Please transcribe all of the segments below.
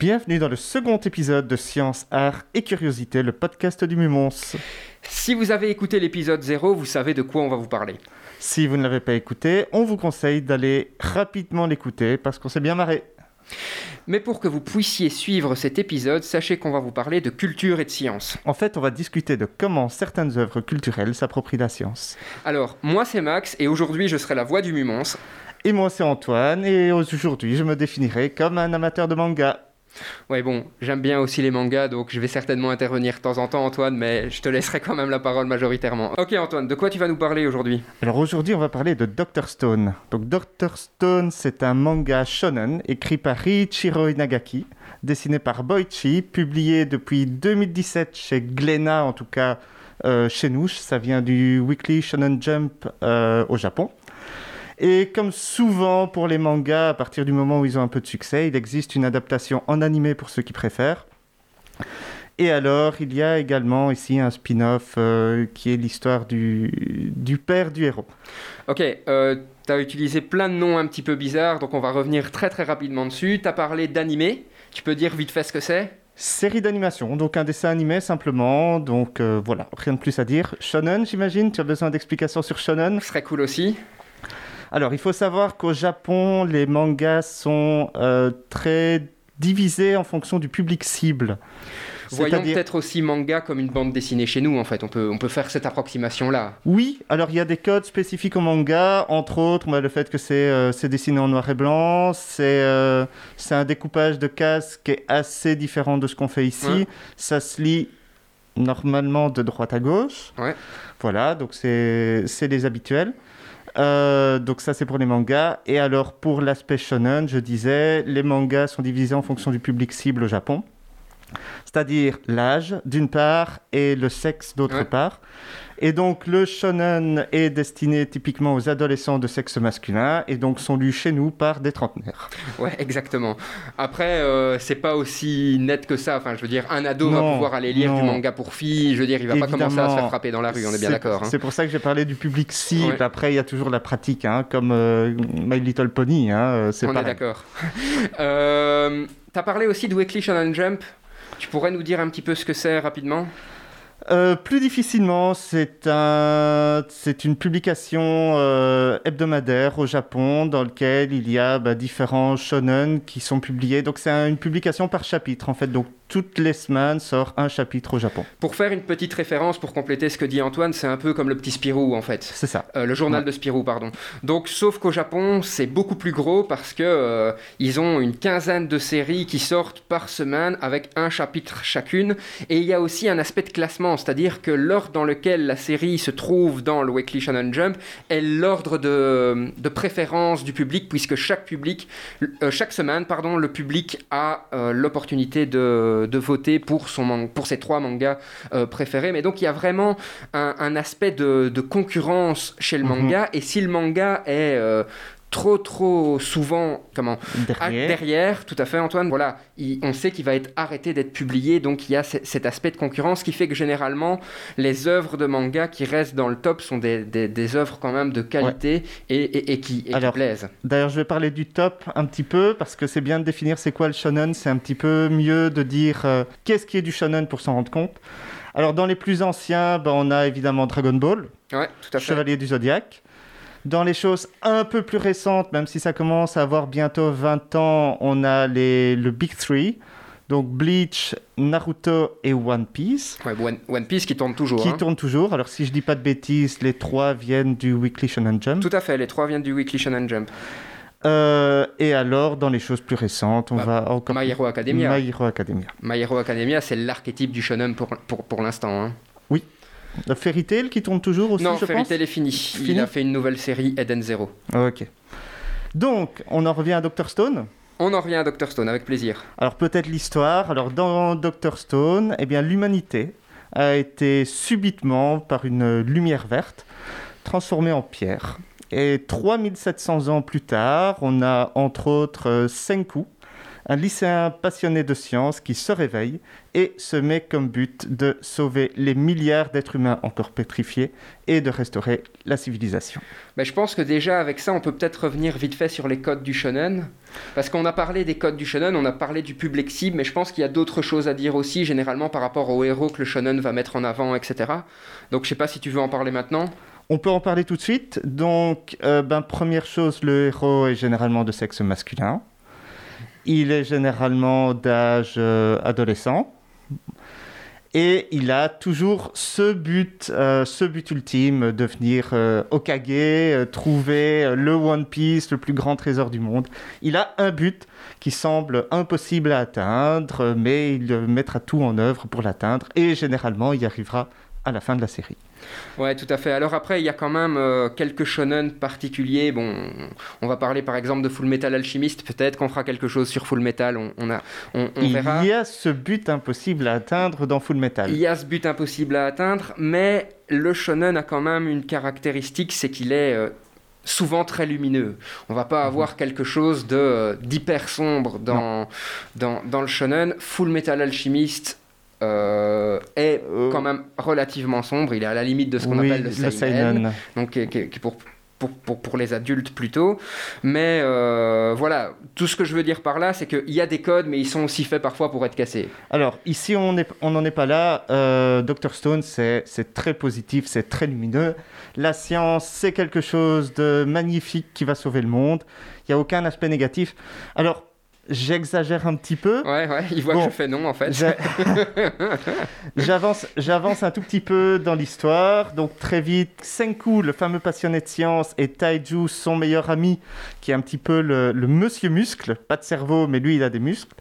Bienvenue dans le second épisode de Science, Art et Curiosité, le podcast du Mumons. Si vous avez écouté l'épisode 0, vous savez de quoi on va vous parler. Si vous ne l'avez pas écouté, on vous conseille d'aller rapidement l'écouter parce qu'on s'est bien marré. Mais pour que vous puissiez suivre cet épisode, sachez qu'on va vous parler de culture et de science. En fait, on va discuter de comment certaines œuvres culturelles s'approprient la science. Alors, moi c'est Max et aujourd'hui je serai la voix du Mumons. Et moi, c'est Antoine, et aujourd'hui, je me définirai comme un amateur de manga. Ouais bon, j'aime bien aussi les mangas, donc je vais certainement intervenir de temps en temps Antoine, mais je te laisserai quand même la parole majoritairement. Ok Antoine, de quoi tu vas nous parler aujourd'hui? Alors aujourd'hui, on va parler de Dr. Stone. Donc Dr. Stone, c'est un manga shonen écrit par Riichiro Inagaki, dessiné par Boichi, publié depuis 2017 chez Glénat, en tout cas euh, chez nous. Ça vient du Weekly Shonen Jump euh, au Japon. Et comme souvent pour les mangas, à partir du moment où ils ont un peu de succès, il existe une adaptation en animé pour ceux qui préfèrent. Et alors, il y a également ici un spin-off euh, qui est l'histoire du, du père du héros. Ok, euh, tu as utilisé plein de noms un petit peu bizarres, donc on va revenir très très rapidement dessus. Tu as parlé d'animé, tu peux dire vite fait ce que c'est? Série d'animation, donc un dessin animé simplement, donc euh, voilà, rien de plus à dire. Shonen, j'imagine, tu as besoin d'explications sur Shonen? Ce serait cool aussi. Alors, il faut savoir qu'au Japon, les mangas sont euh, très divisés en fonction du public cible. Voyons peut-être aussi manga comme une bande dessinée chez nous en fait, on peut, on peut faire cette approximation-là. Oui, alors il y a des codes spécifiques au manga, entre autres bah, le fait que c'est euh, c'est dessiné en noir et blanc, c'est euh, c'est un découpage de cases qui est assez différent de ce qu'on fait ici. Ouais. Ça se lit normalement de droite à gauche. Ouais. Voilà, donc c'est c'est les habituels. Euh, donc ça c'est pour les mangas. Et alors pour l'aspect shonen, je disais, les mangas sont divisés en fonction du public cible au Japon. C'est-à-dire l'âge d'une part et le sexe d'autre Ouais. part. Et donc le shonen est destiné typiquement aux adolescents de sexe masculin et donc sont lus chez nous par des trentenaires. Ouais, exactement. Après, euh, c'est pas aussi net que ça. Enfin, je veux dire, un ado va pouvoir aller lire non. du manga pour filles. Je veux dire, il va pas commencer à se faire frapper dans la rue. On est bien d'accord. hein. C'est pour ça que j'ai parlé du public cible. Ouais. Après, il y a toujours la pratique, hein, comme euh, My Little Pony. Hein, euh, On est pareil. d'accord. euh, T'as parlé aussi de Weekly Shonen Jump. Tu pourrais nous dire un petit peu ce que c'est rapidement? Euh, plus difficilement, c'est un, une publication euh, hebdomadaire au Japon dans lequel il y a bah, différents shonen qui sont publiés. Donc c'est un- une publication par chapitre en fait. Donc toutes les semaines sort un chapitre au Japon. Pour faire une petite référence, pour compléter ce que dit Antoine, c'est un peu comme le petit Spirou en fait. C'est ça. Euh, le journal Ouais. de Spirou, pardon. Donc, sauf qu'au Japon, c'est beaucoup plus gros parce que euh, ils ont une quinzaine de séries qui sortent par semaine avec un chapitre chacune. Et il y a aussi un aspect de classement, c'est-à-dire que l'ordre dans lequel la série se trouve dans le Weekly Shonen Jump est l'ordre de, de préférence du public, puisque chaque public, euh, chaque semaine, pardon, le public a l'opportunité de, de voter pour son pour ses trois mangas euh, préférés. Mais donc, il y a vraiment un, un aspect de, de concurrence chez le Mhm. manga et si le manga est euh, trop trop souvent comment Derrière. derrière tout à fait Antoine voilà il- on sait qu'il va être arrêté d'être publié donc il y a ce- cet aspect de concurrence qui fait que généralement les œuvres de manga qui restent dans le top sont des, des, des œuvres quand même de qualité et, et- et qui, et qui plaisent D'ailleurs, je vais parler du top un petit peu parce que c'est bien de définir c'est quoi le shonen. C'est un petit peu mieux de dire euh, qu'est-ce qui est du shonen pour s'en rendre compte. Alors, dans les plus anciens, ben, on a évidemment Dragon Ball, ouais tout à fait Chevalier du Zodiaque. Dans les choses un peu plus récentes, même si ça commence à avoir bientôt 20 ans, on a les, le Big Three. Donc Bleach, Naruto et One Piece, Ouais, One, One Piece qui tourne toujours qui hein. tournent toujours. Alors si je dis pas de bêtises, les trois viennent du Weekly Shonen Jump. tout à fait les trois viennent du Weekly Shonen Jump Euh, et alors, dans les choses plus récentes, on Bah, va encore... My Hero Academia My Hero Academia. My Hero Academia c'est l'archétype du shonen pour, pour, pour l'instant hein. Le Fairy Tail qui tourne toujours aussi, non je Fairy pense Tail est fini. Fini il a fait une nouvelle série Eden Zero Ok. Donc, on en revient à Dr. Stone. On en revient à Dr. Stone avec plaisir. Alors peut-être l'histoire. Alors dans Dr Stone, eh bien l'humanité a été subitement par une lumière verte transformée en pierre. Et 3700 ans plus tard, on a entre autres euh, Senku, un lycéen passionné de science qui se réveille et se met comme but de sauver les milliards d'êtres humains encore pétrifiés et de restaurer la civilisation. Ben, je pense que déjà avec ça, on peut peut-être revenir vite fait sur les codes du shonen. Parce qu'on a parlé des codes du shonen, on a parlé du public cible, mais je pense qu'il y a d'autres choses à dire aussi, généralement par rapport aux héros que le shonen va mettre en avant, etc. Donc je sais pas si tu veux en parler maintenant. On peut en parler tout de suite. Donc, euh, ben, première chose, le héros est généralement de sexe masculin. Il est généralement d'âge euh, adolescent. Et il a toujours ce but, euh, ce but ultime, devenir euh, Okage, euh, trouver le One Piece, le plus grand trésor du monde. Il a un but qui semble impossible à atteindre, mais il mettra tout en œuvre pour l'atteindre. Et généralement, il y arrivera à la fin de la série. Ouais, tout à fait. Alors après, il y a quand même euh, quelques shonen particuliers. Bon, on va parler par exemple de Full Metal Alchemist. Peut-être qu'on fera quelque chose sur Full Metal. On, on a, on, on il verra. y a ce but impossible à atteindre dans Full Metal. Il y a ce but impossible à atteindre, mais le shonen a quand même une caractéristique, c'est qu'il est euh, souvent très lumineux. On va pas avoir quelque chose de euh, d'hyper sombre dans, dans, dans le shonen. Full Metal Alchemist euh, est Euh, quand même relativement sombre. Il est à la limite de ce qu'on oui, appelle le le seinen, seinen. donc qui qui qui pour, pour, pour, pour les adultes plutôt. Mais euh, voilà, tout ce que je veux dire par là, c'est qu'il y a des codes, mais ils sont aussi faits parfois pour être cassés. Alors, ici, on n'en on est pas là. Euh, Dr. Stone, c'est c'est très positif, c'est très lumineux. La science, c'est quelque chose de magnifique qui va sauver le monde. Il n'y a aucun aspect négatif. Alors, j'exagère un petit peu. Ouais, ouais, ils voient Bon. que je fais non en fait. J'avance, j'avance un tout petit peu dans l'histoire. Donc très vite, Senku, le fameux passionné de science, et Taiju, son meilleur ami, qui est un petit peu le, le monsieur muscle, pas de cerveau, mais lui, il a des muscles.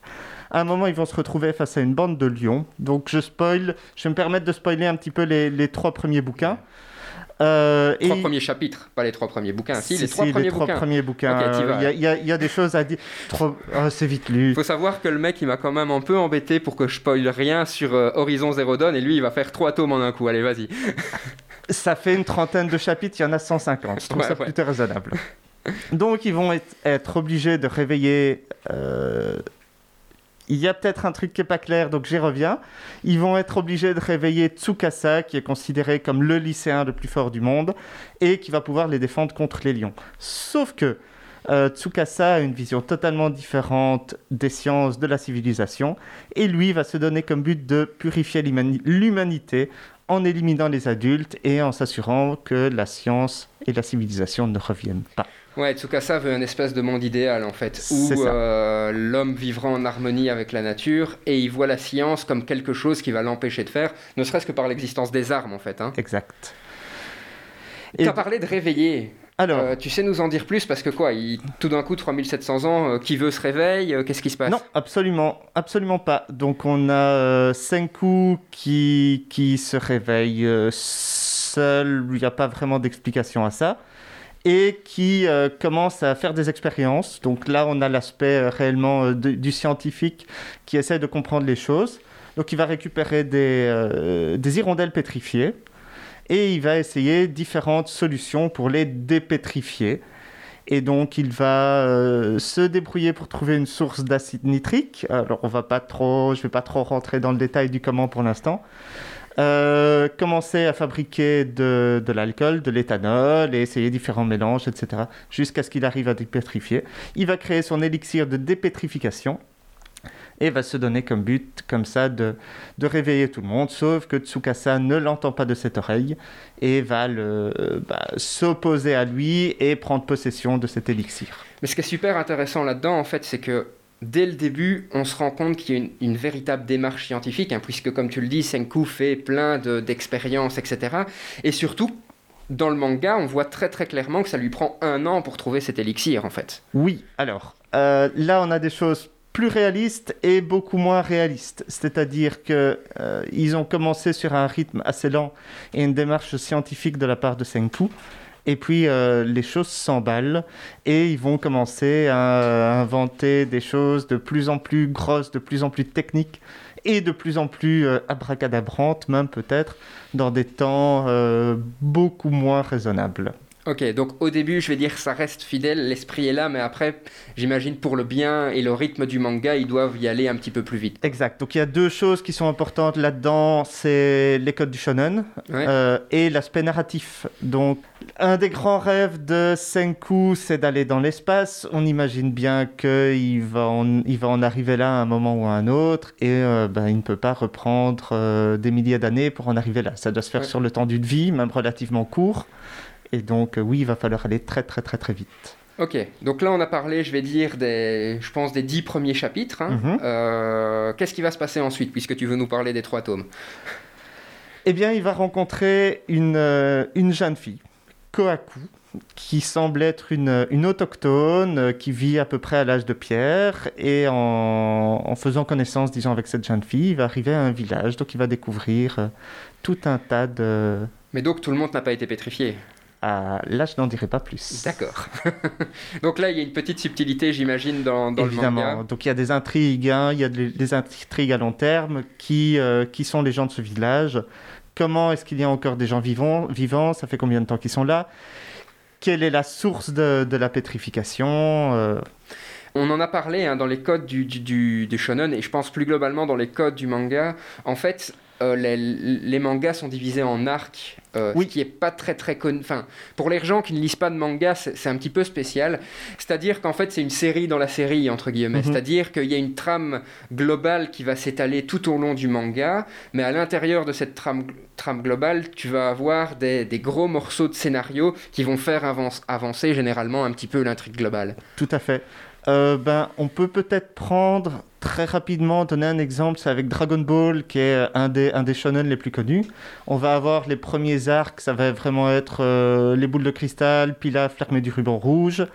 À un moment, ils vont se retrouver face à une bande de lions. Donc je spoil, je vais me permettre de spoiler un petit peu les, les trois premiers bouquins. Euh, Trois et- premiers chapitres, pas les trois premiers bouquins. Si, Si, les si, trois premiers trois bouquins. premiers. Il y, a- il y a- il y a des choses à dire. Trop... ah, c'est vite lu. Il faut savoir que le mec, il m'a quand même un peu embêté pour que je spoil rien sur euh, Horizon Zero Dawn et lui, il va faire trois tomes en un coup. Allez, vas-y. Ça fait une trentaine de chapitres, il y en a 150. Je trouve Ouais, ça ouais. plutôt raisonnable. Donc, ils vont être, être obligés de réveiller. Il y a peut-être un truc qui n'est pas clair, donc j'y reviens. Ils vont être obligés de réveiller Tsukasa, qui est considéré comme le lycéen le plus fort du monde, et qui va pouvoir les défendre contre les lions. Sauf que euh, Tsukasa a une vision totalement différente des sciences, de la civilisation, et lui va se donner comme but de purifier l'humani- l'humanité en éliminant les adultes et en s'assurant que la science et la civilisation ne reviennent pas. Ouais, Tsukasa veut un espèce de monde idéal en fait, où euh, l'homme vivra en harmonie avec la nature et il voit la science comme quelque chose qui va l'empêcher de faire, ne serait-ce que par l'existence des armes en fait. Hein. Exact. Tu Et as parlé de réveiller. Alors, Euh, tu sais nous en dire plus parce que quoi, il- tout d'un coup 3700 ans, euh, qui veut se réveille, euh, qu'est-ce qui se passe? Non, absolument, absolument pas. Donc on a Senku qui, qui se réveille seul, il n'y a pas vraiment d'explication à ça, et qui commence à faire des expériences. Donc là, on a l'aspect réellement de- du scientifique qui essaie de comprendre les choses. Donc il va récupérer des, des hirondelles pétrifiées et il va essayer différentes solutions pour les dépétrifier. Et donc, il va euh, se débrouiller pour trouver une source d'acide nitrique. Alors, on va pas trop, je vais pas trop rentrer dans le détail du comment pour l'instant. Euh, commencer à fabriquer de, de l'alcool, de l'éthanol et essayer différents mélanges, etc. Jusqu'à ce qu'il arrive à dépétrifier. Il va créer son élixir de dépétrification et va se donner comme but, comme ça, de, de réveiller tout le monde. Sauf que Tsukasa ne l'entend pas de cette oreille et va le, euh, bah, s'opposer à lui et prendre possession de cet élixir. Mais ce qui est super intéressant là-dedans, en fait, c'est que dès le début, on se rend compte qu'il y a une, une véritable démarche scientifique, hein, puisque, comme tu le dis, Senku fait plein de- d'expériences, etc. Et surtout, dans le manga, on voit très très clairement que ça lui prend un an pour trouver cet élixir, en fait. Oui, alors, euh, là on a des choses plus réalistes et beaucoup moins réalistes. C'est-à-dire que euh, ils ont commencé sur un rythme assez lent et une démarche scientifique de la part de Senku. Et puis euh, les choses s'emballent et ils vont commencer à inventer des choses de plus en plus grosses, de plus en plus techniques et de plus en plus euh, abracadabrantes, même peut-être, dans des temps euh, beaucoup moins raisonnables. Ok, donc au début, je vais dire ça reste fidèle, l'esprit est là, mais après, j'imagine pour le bien et le rythme du manga, ils doivent y aller un petit peu plus vite. Exact. Donc il y a deux choses qui sont importantes là-dedans, c'est les codes du shonen Ouais. euh, et l'aspect narratif. Donc un des grands rêves de Senku, c'est d'aller dans l'espace. On imagine bien qu'il va en, il va en arriver là à un moment ou à un autre et euh, ben, il ne peut pas reprendre euh, des milliers d'années pour en arriver là. Ça doit se faire Ouais. sur le temps d'une vie, même relativement court. Et donc euh, oui, il va falloir aller très très très très vite. Ok, donc là on a parlé, je vais dire, des, je pense des dix premiers chapitres. hein. Mhm. Euh, Qu'est-ce qui va se passer ensuite, puisque tu veux nous parler des trois tomes? Eh bien, il va rencontrer une, euh, une jeune fille, Kohaku, qui semble être une, une autochtone euh, qui vit à peu près à l'âge de pierre. Et en, en faisant connaissance, disons, avec cette jeune fille, il va arriver à un village. Donc, il va découvrir tout un tas de... Mais donc tout le monde n'a pas été pétrifié? Ah, là, je n'en dirai pas plus. D'accord. donc là il y a une petite subtilité, j'imagine, dans, dans le Évidemment. manga. Donc il y a des intrigues, hein, il y a des, des intrigues à long terme. Qui, euh, qui sont les gens de ce village? Comment est-ce qu'il y a encore des gens vivants, vivants? Ça fait combien de temps qu'ils sont là? Quelle est la source de, de la pétrification Euh, On en a parlé hein, dans les codes du, du, du- du shonen et je pense plus globalement dans les codes du manga. En fait, euh, les, les mangas sont divisés en arcs, euh, Oui. ce qui est pas très très connu. Enfin, pour les gens qui ne lisent pas de manga, c'est c'est un petit peu spécial. C'est-à-dire qu'en fait, c'est une série dans la série entre guillemets. Mhm. C'est-à-dire qu'il y a une trame globale qui va s'étaler tout au long du manga, mais à l'intérieur de cette trame, trame globale, tu vas avoir des, des gros morceaux de scénario qui vont faire avance- avancer généralement un petit peu l'intrigue globale. Tout à fait. Euh, ben, on peut peut-être prendre très rapidement, donner un exemple, c'est avec Dragon Ball, qui est un des, un des shonen les plus connus. On va avoir les premiers arcs, ça va vraiment être euh, les boules de cristal, Pilaf, l'armée du ruban rouge,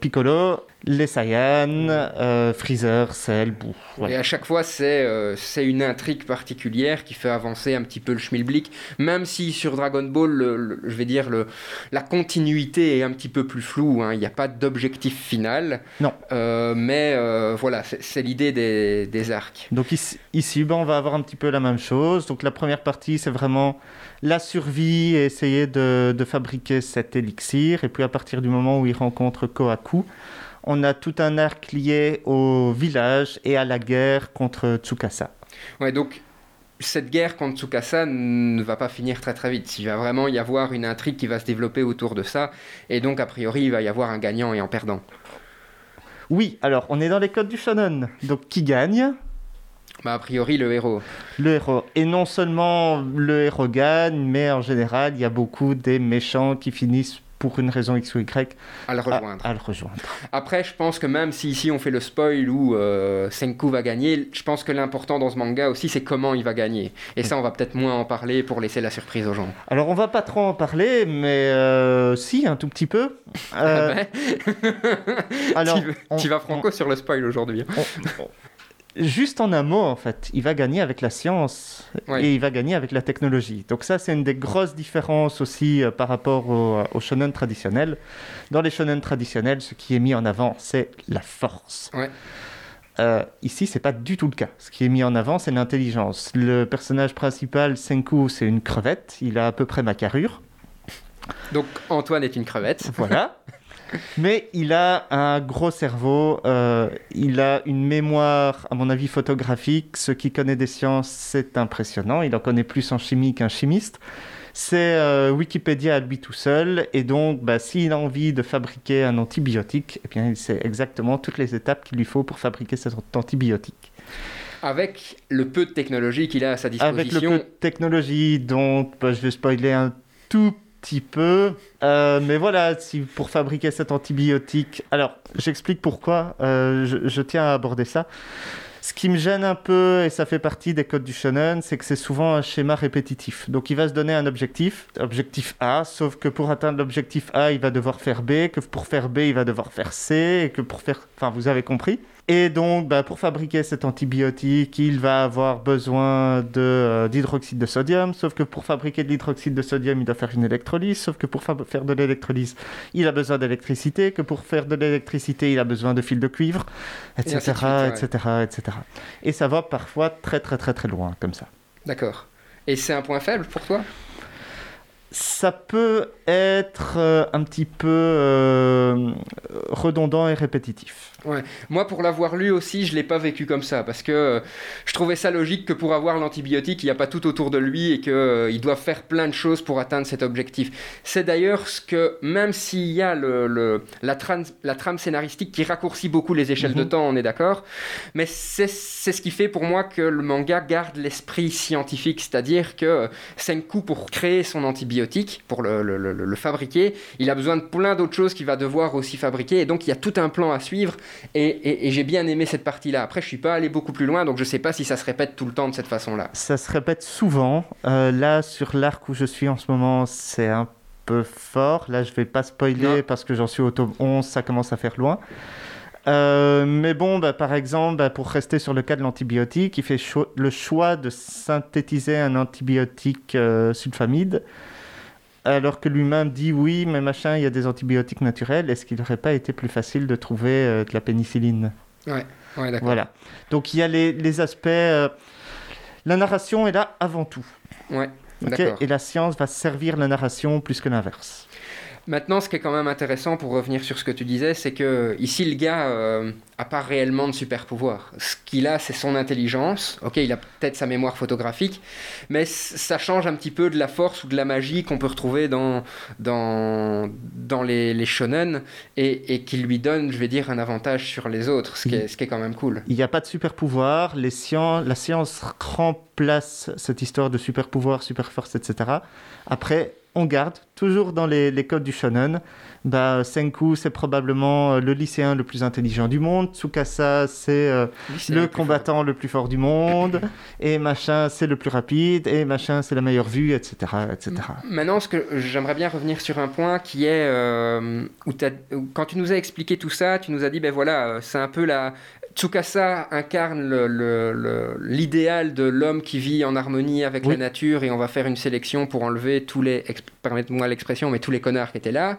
Piccolo, les Saiyans, euh, Freezer, Cell. Voilà. Et à chaque fois, c'est euh, une intrigue particulière qui fait avancer un petit peu le schmilblick, même si sur Dragon Ball, le- le- je vais dire, le, la continuité est un petit peu plus floue, hein. il n'y a pas d'objectif final. Non. Euh, mais euh, voilà, c'est l'idée des, des arcs. Donc ici, ici ben, on va avoir un petit peu la même chose. Donc la première partie, c'est vraiment la survie et essayer de, de fabriquer cet élixir. Et puis à partir du moment où il rencontre Kohaku, on a tout un arc lié au village et à la guerre contre Tsukasa. Ouais, donc cette guerre contre Tsukasa ne va pas finir très très vite. Il va vraiment y avoir une intrigue qui va se développer autour de ça, et donc a priori il va y avoir un gagnant et un perdant. Oui, alors on est dans les codes du shonen. Donc qui gagne Bah, a priori le héros. Le héros. Et non seulement le héros gagne, mais en général, il y a beaucoup des méchants qui finissent pour une raison X ou Y À le rejoindre. à le rejoindre. Après, je pense que même si ici on fait le spoil où euh, Senku va gagner, je pense que l'important dans ce manga aussi c'est comment il va gagner. Et ça, on va peut-être moins en parler pour laisser la surprise aux gens. Alors on va pas trop en parler, mais euh, si, un tout petit peu. Euh, Ah ben, alors, tu, on- vas franco sur le spoil aujourd'hui. on- juste en un mot, en fait, il va gagner avec la science et il va gagner avec la technologie. Donc ça, c'est une des grosses différences aussi euh, par rapport au, au shonen traditionnel. Dans les shonen traditionnels, ce qui est mis en avant, c'est la force. Ouais. Euh, ici, c'est pas du tout le cas. Ce qui est mis en avant, c'est l'intelligence. Le personnage principal, Senku, c'est une crevette. Il a à peu près ma carrure. Donc Antoine est une crevette. Voilà. Mais il a un gros cerveau, euh, il a une mémoire, à mon avis, photographique. Ce qui connaît des sciences, c'est impressionnant. Il en connaît plus en chimie qu'un chimiste. C'est euh, Wikipédia à lui tout seul. Et donc, bah, s'il a envie de fabriquer un antibiotique, eh bien, il sait exactement toutes les étapes qu'il lui faut pour fabriquer cet antibiotique. Avec le peu de technologie qu'il a à sa Avec le disposition. peu de technologie, donc bah, je vais spoiler un tout petit peu. Euh, mais voilà, si, pour fabriquer cet antibiotique... Alors, j'explique pourquoi euh, je, je tiens à aborder ça. Ce qui me gêne un peu, et ça fait partie des codes du shonen, c'est que c'est souvent un schéma répétitif. Donc il va se donner un objectif, objectif A, sauf que pour atteindre l'objectif A, il va devoir faire B, que pour faire B, il va devoir faire C, et que pour faire... Enfin, vous avez compris. Et donc, bah, pour fabriquer cet antibiotique, il va avoir besoin de, euh, d'hydroxyde de sodium, sauf que pour fabriquer de l'hydroxyde de sodium, il doit faire une électrolyse, sauf que pour fa- faire de l'électrolyse, il a besoin d'électricité, que pour faire de l'électricité, il a besoin de fils de cuivre, etc., Et ainsi de suite, ouais. etc., etc. Et ça va parfois très, très, très, très loin, comme ça. D'accord. Et c'est un point faible pour toi? Ça peut être euh, un petit peu euh, redondant et répétitif. Moi, pour l'avoir lu aussi, je ne l'ai pas vécu comme ça, parce que euh, je trouvais ça logique que pour avoir l'antibiotique, il n'y a pas tout autour de lui et qu'il doit faire plein de choses pour atteindre cet objectif. C'est d'ailleurs ce que, même s'il y a le, la, la, trame scénaristique qui raccourcit beaucoup les échelles de mhm. temps, on est d'accord, mais c'est ce qui fait pour moi que le manga garde l'esprit scientifique, c'est-à-dire que Senku, pour créer son antibiotique, pour le, le, fabriquer, il a besoin de plein d'autres choses qu'il va devoir aussi fabriquer, et donc il y a tout un plan à suivre, et, j'ai bien aimé cette partie-là. Après, je suis pas allé beaucoup plus loin, donc je sais pas si ça se répète tout le temps de cette façon-là. Ça se répète souvent. Euh, là, sur l'arc où je suis en ce moment, c'est un peu fort. Là, je vais pas spoiler parce que j'en suis au tome 11, ça commence à faire loin. Euh, mais bon, bah, par exemple, bah, pour rester sur le cas de l'antibiotique, il fait le choix de synthétiser un antibiotique euh, sulfamide, alors que lui-même dit oui, mais machin, il y a des antibiotiques naturels. Est-ce qu'il n'aurait pas été plus facile de trouver euh, de la pénicilline? Ouais, ouais d'accord. Voilà. Donc il y a les, aspects. la narration est là avant tout. Ouais. Et la science va servir la narration plus que l'inverse. Maintenant, ce qui est quand même intéressant pour revenir sur ce que tu disais, c'est que ici, le gars euh, a pas réellement de super pouvoir. Ce qu'il a, c'est son intelligence. Ok, il a peut-être sa mémoire photographique, mais ça change un petit peu de la force ou de la magie qu'on peut retrouver dans, dans, dans les, les shonen et, et qui lui donne, je vais dire, un avantage sur les autres, ce qui est, ce qui est quand même cool. Il n'y a pas de super pouvoir. Les sciences, la science remplace cette histoire de super pouvoir, super force, etc. Après, on garde, toujours dans les, codes du shonen, bah, Senku, c'est probablement euh, le lycéen le plus intelligent du monde, Tsukasa, c'est euh, le combattant le plus fort du monde, et machin, c'est le plus rapide, et machin, c'est la meilleure vue, etc. etc. Maintenant, ce que j'aimerais bien revenir sur un point qui est, euh, où, quand tu nous as expliqué tout ça, tu nous as dit, ben voilà, c'est un peu la, Tsukasa incarne l'idéal de l'homme qui vit en harmonie avec la nature et on va faire une sélection pour enlever tous les, permettez-moi l'expression, mais tous les connards qui étaient là.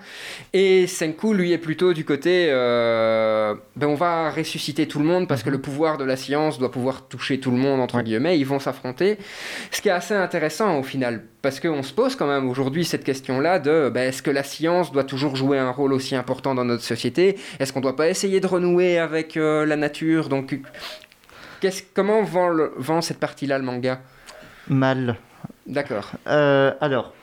Et Senku, lui, est plutôt du côté, euh, ben on va ressusciter tout le monde parce que le pouvoir de la science doit pouvoir toucher tout le monde, entre guillemets, ils vont s'affronter. Ce qui est assez intéressant au final, parce qu'on se pose quand même aujourd'hui cette question-là de ben, est-ce que la science doit toujours jouer un rôle aussi important dans notre société? Est-ce qu'on ne doit pas essayer de renouer avec euh, la nature? Donc, comment vend, cette partie-là le manga? Mal. D'accord. Euh, alors,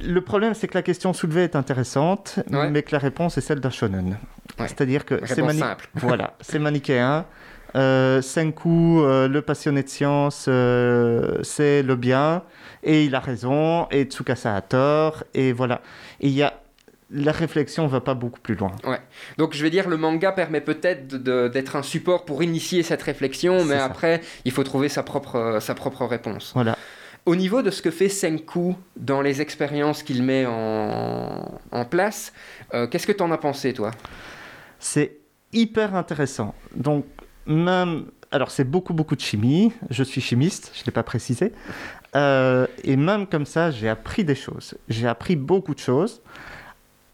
le problème, c'est que la question soulevée est intéressante, mais que la réponse est celle d'un shonen. C'est-à-dire que c'est voilà, c'est manichéen. Euh, Senku, euh, le passionné de science, euh, c'est le bien, et il a raison, et Tsukasa a tort, et voilà. Il y a la réflexion va pas beaucoup plus loin. Ouais. Donc je vais dire, le manga permet peut-être d'être un support pour initier cette réflexion, mais après, il faut trouver sa propre, sa propre réponse. Voilà. Au niveau de ce que fait Senku dans les expériences qu'il met en, en place, euh, qu'est-ce que tu en as pensé, toi? C'est hyper intéressant. Donc, même. Alors, c'est beaucoup, beaucoup de chimie. Je suis chimiste, je ne l'ai pas précisé. Euh, et même comme ça, j'ai appris des choses. J'ai appris beaucoup de choses.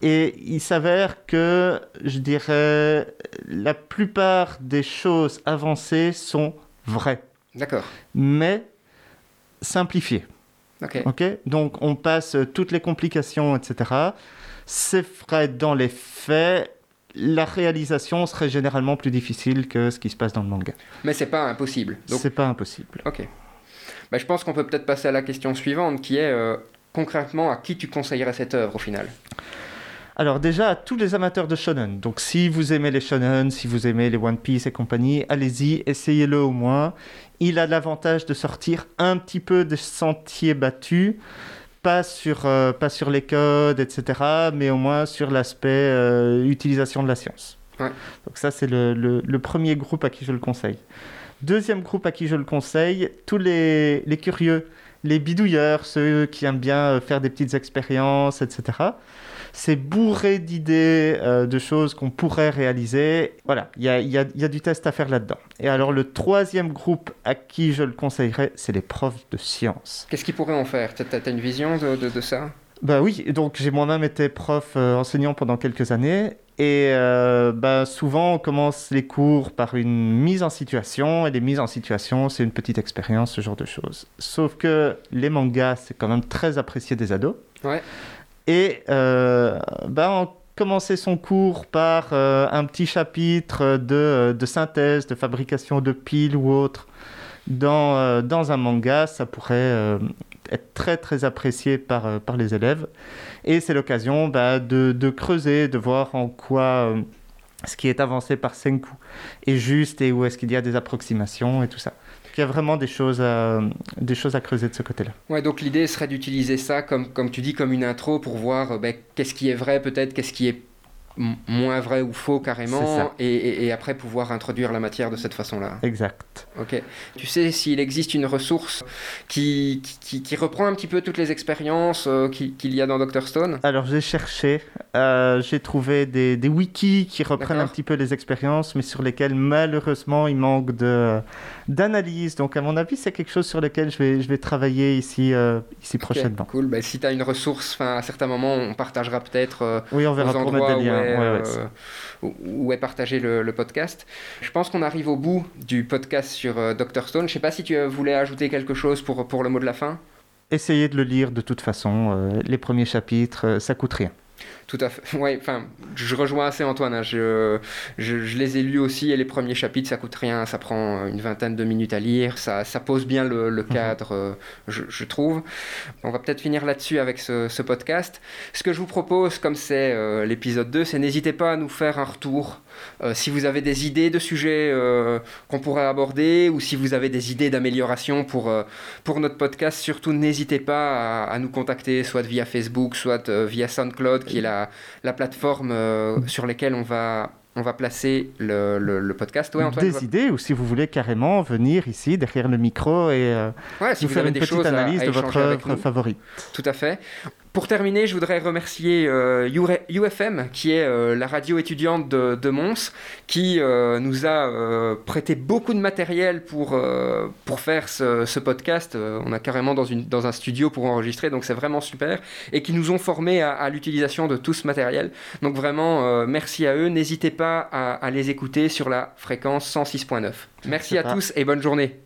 Et il s'avère que, je dirais, la plupart des choses avancées sont vraies. D'accord. Mais simplifiées. Ok. okay Donc on passe toutes les complications, etc. C'est vrai dans les faits. La réalisation serait généralement plus difficile que ce qui se passe dans le manga. Mais c'est pas impossible. Donc... C'est pas impossible. Ok. Bah, je pense qu'on peut peut-être passer à la question suivante, qui est euh, concrètement à qui tu conseillerais cette œuvre au final? Alors déjà, à tous les amateurs de shonen, donc si vous aimez les shonen, si vous aimez les One Piece et compagnie, allez-y, essayez-le au moins. Il a l'avantage de sortir un petit peu des sentiers battus, pas sur, euh, pas sur les codes, etc., mais au moins sur l'aspect euh, utilisation de la science. Donc ça, c'est le, le, premier groupe à qui je le conseille. Deuxième groupe à qui je le conseille, tous les, les curieux, les bidouilleurs, ceux qui aiment bien euh, faire des petites expériences, etc c'est bourré d'idées, euh, de choses qu'on pourrait réaliser. Voilà, il y a, du test à faire là-dedans. Et alors le troisième groupe à qui je le conseillerais, c'est les profs de sciences. Qu'est-ce qu'ils pourraient en faire? Tu as, une vision de, ça? Bah oui, donc j'ai moi-même été prof euh, enseignant pendant quelques années et euh, bah, souvent on commence les cours par une mise en situation et les mises en situation c'est une petite expérience, ce genre de choses. Sauf que les mangas c'est quand même très apprécié des ados. Ouais. Et euh, bah, son cours par euh, un petit chapitre de, de synthèse, de fabrication de piles ou autre dans, euh, dans un manga, ça pourrait euh, être très très apprécié par, euh, par les élèves. Et c'est l'occasion bah, de, de creuser, de voir en quoi euh, ce qui est avancé par Senku est juste et où est-ce qu'il y a des approximations et tout ça. Donc, il y a vraiment des choses à, des choses à creuser de ce côté-là. Ouais, donc l'idée serait d'utiliser ça comme, comme tu dis, comme une intro pour voir euh, ben, qu'est-ce qui est vrai peut-être, qu'est-ce qui est moins vrai ou faux carrément, et, et- et après pouvoir introduire la matière de cette façon-là. Exact. Ok. Tu sais s'il existe une ressource qui, qui, qui reprend un petit peu toutes les expériences euh, qui- qu'il y a dans Dr Stone? Alors j'ai cherché, euh, j'ai trouvé des, des wikis qui reprennent un petit peu les expériences, mais sur lesquels malheureusement il manque de d'analyse. Donc à mon avis c'est quelque chose sur lequel je vais, je vais travailler ici, euh, ici prochainement. Cool. Ben, si tu as une ressource, 'fin, à certains moments, on partagera peut-être euh, Oui, on verra pour mettre des où, liens. est, Ouais, ouais, euh, où- où est partagé le, le podcast. Je pense qu'on arrive au bout du podcast sur euh, Dr Stone. Je sais pas si tu voulais ajouter quelque chose pour, pour le mot de la fin. Essayez de le lire de toute façon. les premiers chapitres, ça coûte rien. Tout à fait. Ouais, enfin, je rejoins assez Antoine. hein. Je, je, je les ai lus aussi et les premiers chapitres, ça coûte rien. Ça prend une vingtaine de minutes à lire. Ça, ça pose bien le, le cadre, euh, je, je trouve. On va peut-être finir là-dessus avec ce, ce podcast. Ce que je vous propose, comme c'est euh, l'épisode 2, c'est n'hésitez pas à nous faire un retour. Euh, si vous avez des idées de sujets euh, qu'on pourrait aborder ou si vous avez des idées d'amélioration pour, euh, pour notre podcast, surtout n'hésitez pas à, à nous contacter, soit via Facebook, soit via SoundCloud, qui est la, la plateforme sur laquelle on va, on va placer le, le- le podcast. Ouais, Antoine, des idées ou si vous voulez carrément venir ici derrière le micro et euh, ouais, si nous vous faire avez une des petite choses analyse à de votre œuvre favorite. Tout à fait. Pour terminer, je voudrais remercier euh, UR- UFM, qui est euh, la radio étudiante de, de Mons, qui euh, nous a euh, prêté beaucoup de matériel pour, euh, pour faire ce, ce podcast. Euh, on a carrément dans, une, dans un studio pour enregistrer, donc c'est vraiment super. Et qui nous ont formés à, à l'utilisation de tout ce matériel. Donc vraiment, euh, merci à eux. N'hésitez pas à, à les écouter sur la fréquence 106.9. Merci à tous et bonne journée.